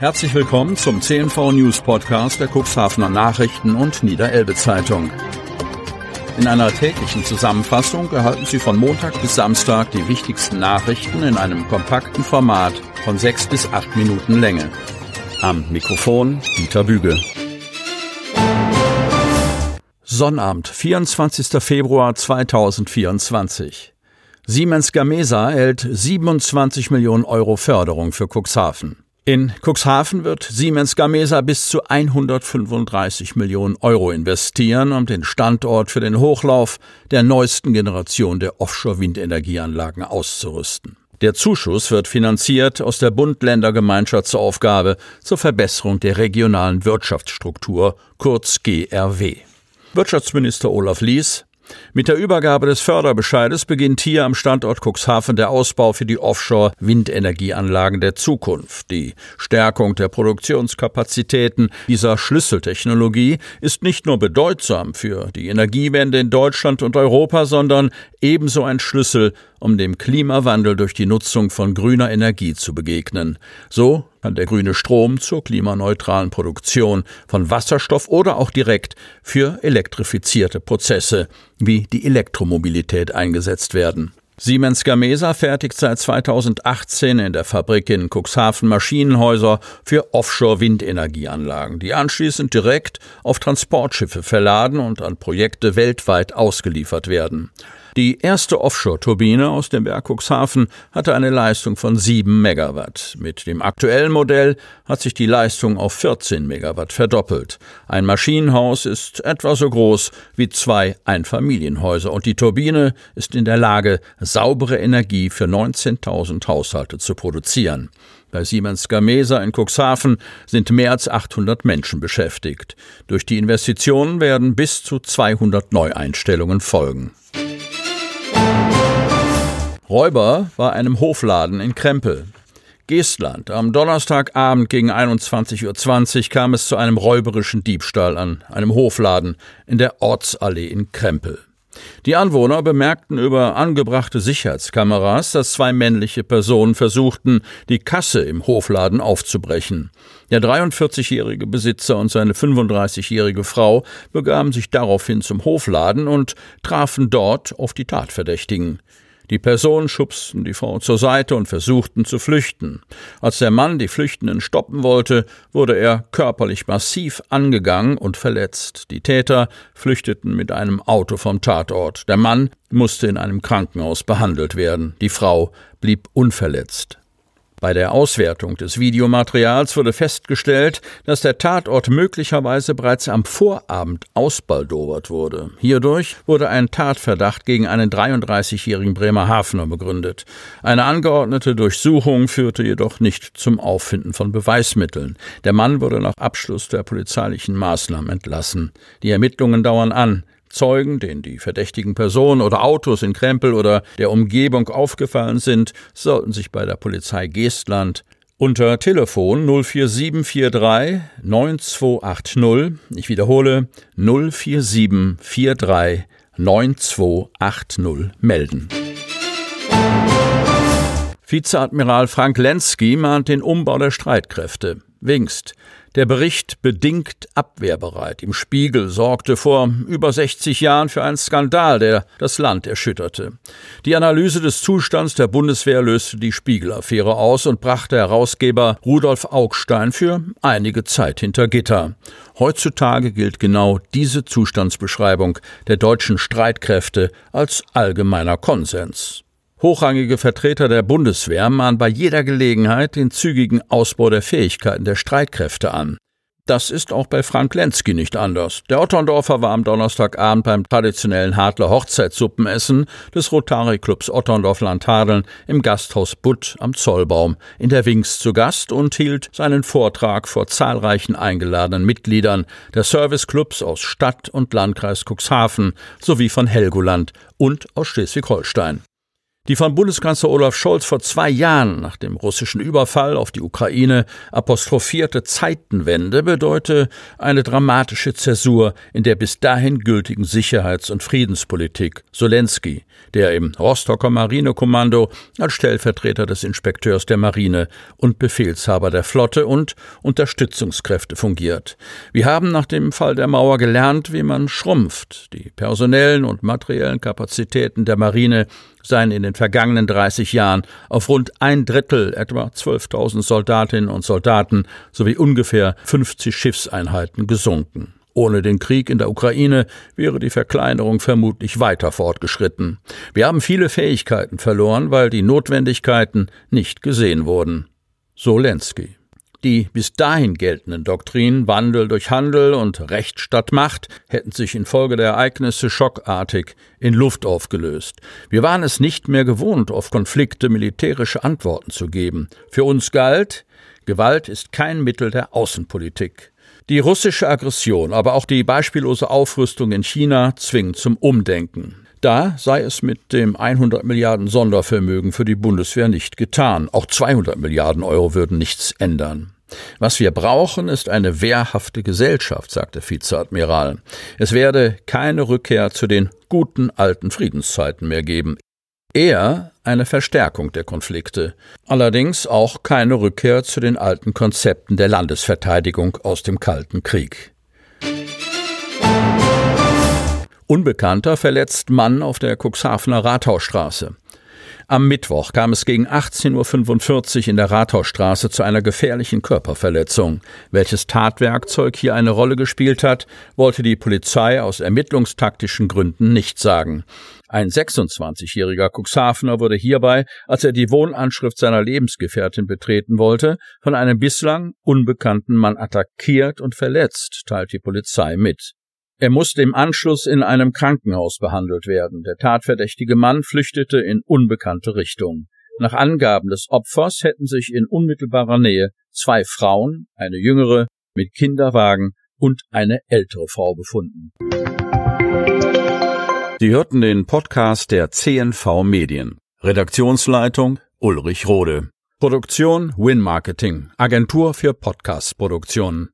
Herzlich willkommen zum CNV News Podcast der Cuxhavener Nachrichten und Niederelbe Zeitung. In einer täglichen Zusammenfassung erhalten Sie von Montag bis Samstag die wichtigsten Nachrichten in einem kompakten Format von sechs bis acht Minuten Länge. Am Mikrofon Dieter Büge. Sonnabend, 24. Februar 2024. Siemens Gamesa erhält 27 Millionen Euro Förderung für Cuxhaven. In Cuxhaven wird Siemens Gamesa bis zu 135 Millionen Euro investieren, um den Standort für den Hochlauf der neuesten Generation der Offshore-Windenergieanlagen auszurüsten. Der Zuschuss wird finanziert aus der Bund-Länder-Gemeinschaftsaufgabe zur Verbesserung der regionalen Wirtschaftsstruktur, kurz GRW. Wirtschaftsminister Olaf Lies mit der Übergabe des Förderbescheides beginnt hier am Standort Cuxhaven der Ausbau für die Offshore-Windenergieanlagen der Zukunft. Die Stärkung der Produktionskapazitäten dieser Schlüsseltechnologie ist nicht nur bedeutsam für die Energiewende in Deutschland und Europa, sondern ebenso ein Schlüssel, um dem Klimawandel durch die Nutzung von grüner Energie zu begegnen. So kann der grüne Strom zur klimaneutralen Produktion von Wasserstoff oder auch direkt für elektrifizierte Prozesse wie die Elektromobilität eingesetzt werden. Siemens Gamesa fertigt seit 2018 in der Fabrik in Cuxhaven Maschinenhäuser für Offshore-Windenergieanlagen, die anschließend direkt auf Transportschiffe verladen und an Projekte weltweit ausgeliefert werden. Die erste Offshore-Turbine aus dem Werk Cuxhaven hatte eine Leistung von 7 Megawatt. Mit dem aktuellen Modell hat sich die Leistung auf 14 Megawatt verdoppelt. Ein Maschinenhaus ist etwa so groß wie zwei Einfamilienhäuser und die Turbine ist in der Lage, saubere Energie für 19.000 Haushalte zu produzieren. Bei Siemens Gamesa in Cuxhaven sind mehr als 800 Menschen beschäftigt. Durch die Investitionen werden bis zu 200 Neueinstellungen folgen. Räuber war einem Hofladen in Krempel. Geestland. Am Donnerstagabend gegen 21.20 Uhr kam es zu einem räuberischen Diebstahl an einem Hofladen in der Ortsallee in Krempel. Die Anwohner bemerkten über angebrachte Sicherheitskameras, dass zwei männliche Personen versuchten, die Kasse im Hofladen aufzubrechen. Der 43-jährige Besitzer und seine 35-jährige Frau begaben sich daraufhin zum Hofladen und trafen dort auf die Tatverdächtigen. Die Personen schubsten die Frau zur Seite und versuchten zu flüchten. Als der Mann die Flüchtenden stoppen wollte, wurde er körperlich massiv angegangen und verletzt. Die Täter flüchteten mit einem Auto vom Tatort. Der Mann musste in einem Krankenhaus behandelt werden. Die Frau blieb unverletzt. Bei der Auswertung des Videomaterials wurde festgestellt, dass der Tatort möglicherweise bereits am Vorabend ausbaldowert wurde. Hierdurch wurde ein Tatverdacht gegen einen 33-jährigen Bremerhavener begründet. Eine angeordnete Durchsuchung führte jedoch nicht zum Auffinden von Beweismitteln. Der Mann wurde nach Abschluss der polizeilichen Maßnahmen entlassen. Die Ermittlungen dauern an. Zeugen, denen die verdächtigen Personen oder Autos in Krempel oder der Umgebung aufgefallen sind, sollten sich bei der Polizei Geestland unter Telefon 04743 9280, ich wiederhole 04743 9280 melden. Vizeadmiral Frank Lenski mahnt den Umbau der Streitkräfte. Wingst. Der Bericht bedingt abwehrbereit im Spiegel sorgte vor über 60 Jahren für einen Skandal, der das Land erschütterte. Die Analyse des Zustands der Bundeswehr löste die Spiegel-Affäre aus und brachte Herausgeber Rudolf Augstein für einige Zeit hinter Gitter. Heutzutage gilt genau diese Zustandsbeschreibung der deutschen Streitkräfte als allgemeiner Konsens. Hochrangige Vertreter der Bundeswehr mahnen bei jeder Gelegenheit den zügigen Ausbau der Fähigkeiten der Streitkräfte an. Das ist auch bei Frank Lenski nicht anders. Der Otterndorfer war am Donnerstagabend beim traditionellen Hadler Hochzeitssuppenessen des Rotary Clubs Otterndorf-Landhadeln im Gasthaus Butt am Zollbaum in der Wings zu Gast und hielt seinen Vortrag vor zahlreichen eingeladenen Mitgliedern der Serviceclubs aus Stadt und Landkreis Cuxhaven sowie von Helgoland und aus Schleswig-Holstein. Die von Bundeskanzler Olaf Scholz vor zwei Jahren nach dem russischen Überfall auf die Ukraine apostrophierte Zeitenwende bedeute eine dramatische Zäsur in der bis dahin gültigen Sicherheits- und Friedenspolitik. Solensky, der im Rostocker Marinekommando als Stellvertreter des Inspekteurs der Marine und Befehlshaber der Flotte und Unterstützungskräfte fungiert. Wir haben nach dem Fall der Mauer gelernt, wie man schrumpft. Die personellen und materiellen Kapazitäten der Marine seien in den vergangenen 30 Jahren auf rund ein Drittel, etwa 12.000 Soldatinnen und Soldaten sowie ungefähr 50 Schiffseinheiten gesunken. Ohne den Krieg in der Ukraine wäre die Verkleinerung vermutlich weiter fortgeschritten. Wir haben viele Fähigkeiten verloren, weil die Notwendigkeiten nicht gesehen wurden. So Lenski. Die bis dahin geltenden Doktrinen Wandel durch Handel und Recht statt Macht hätten sich infolge der Ereignisse schockartig in Luft aufgelöst. Wir waren es nicht mehr gewohnt, auf Konflikte militärische Antworten zu geben. Für uns galt, Gewalt ist kein Mittel der Außenpolitik. Die russische Aggression, aber auch die beispiellose Aufrüstung in China zwingen zum Umdenken. Da sei es mit dem 100 Milliarden Sondervermögen für die Bundeswehr nicht getan. Auch 200 Milliarden Euro würden nichts ändern. Was wir brauchen, ist eine wehrhafte Gesellschaft, sagte Vizeadmiral. Es werde keine Rückkehr zu den guten alten Friedenszeiten mehr geben. Eher eine Verstärkung der Konflikte. Allerdings auch keine Rückkehr zu den alten Konzepten der Landesverteidigung aus dem Kalten Krieg. Unbekannter verletzt Mann auf der Cuxhavener Rathausstraße. Am Mittwoch kam es gegen 18.45 Uhr in der Rathausstraße zu einer gefährlichen Körperverletzung. Welches Tatwerkzeug hier eine Rolle gespielt hat, wollte die Polizei aus ermittlungstaktischen Gründen nicht sagen. Ein 26-jähriger Cuxhavener wurde hierbei, als er die Wohnanschrift seiner Lebensgefährtin betreten wollte, von einem bislang unbekannten Mann attackiert und verletzt, teilt die Polizei mit. Er musste im Anschluss in einem Krankenhaus behandelt werden. Der tatverdächtige Mann flüchtete in unbekannte Richtung. Nach Angaben des Opfers hätten sich in unmittelbarer Nähe zwei Frauen, eine jüngere mit Kinderwagen und eine ältere Frau befunden. Sie hörten den Podcast der CNV Medien. Redaktionsleitung Ulrich Rode. Produktion Win Marketing, Agentur für Podcast-Produktionen.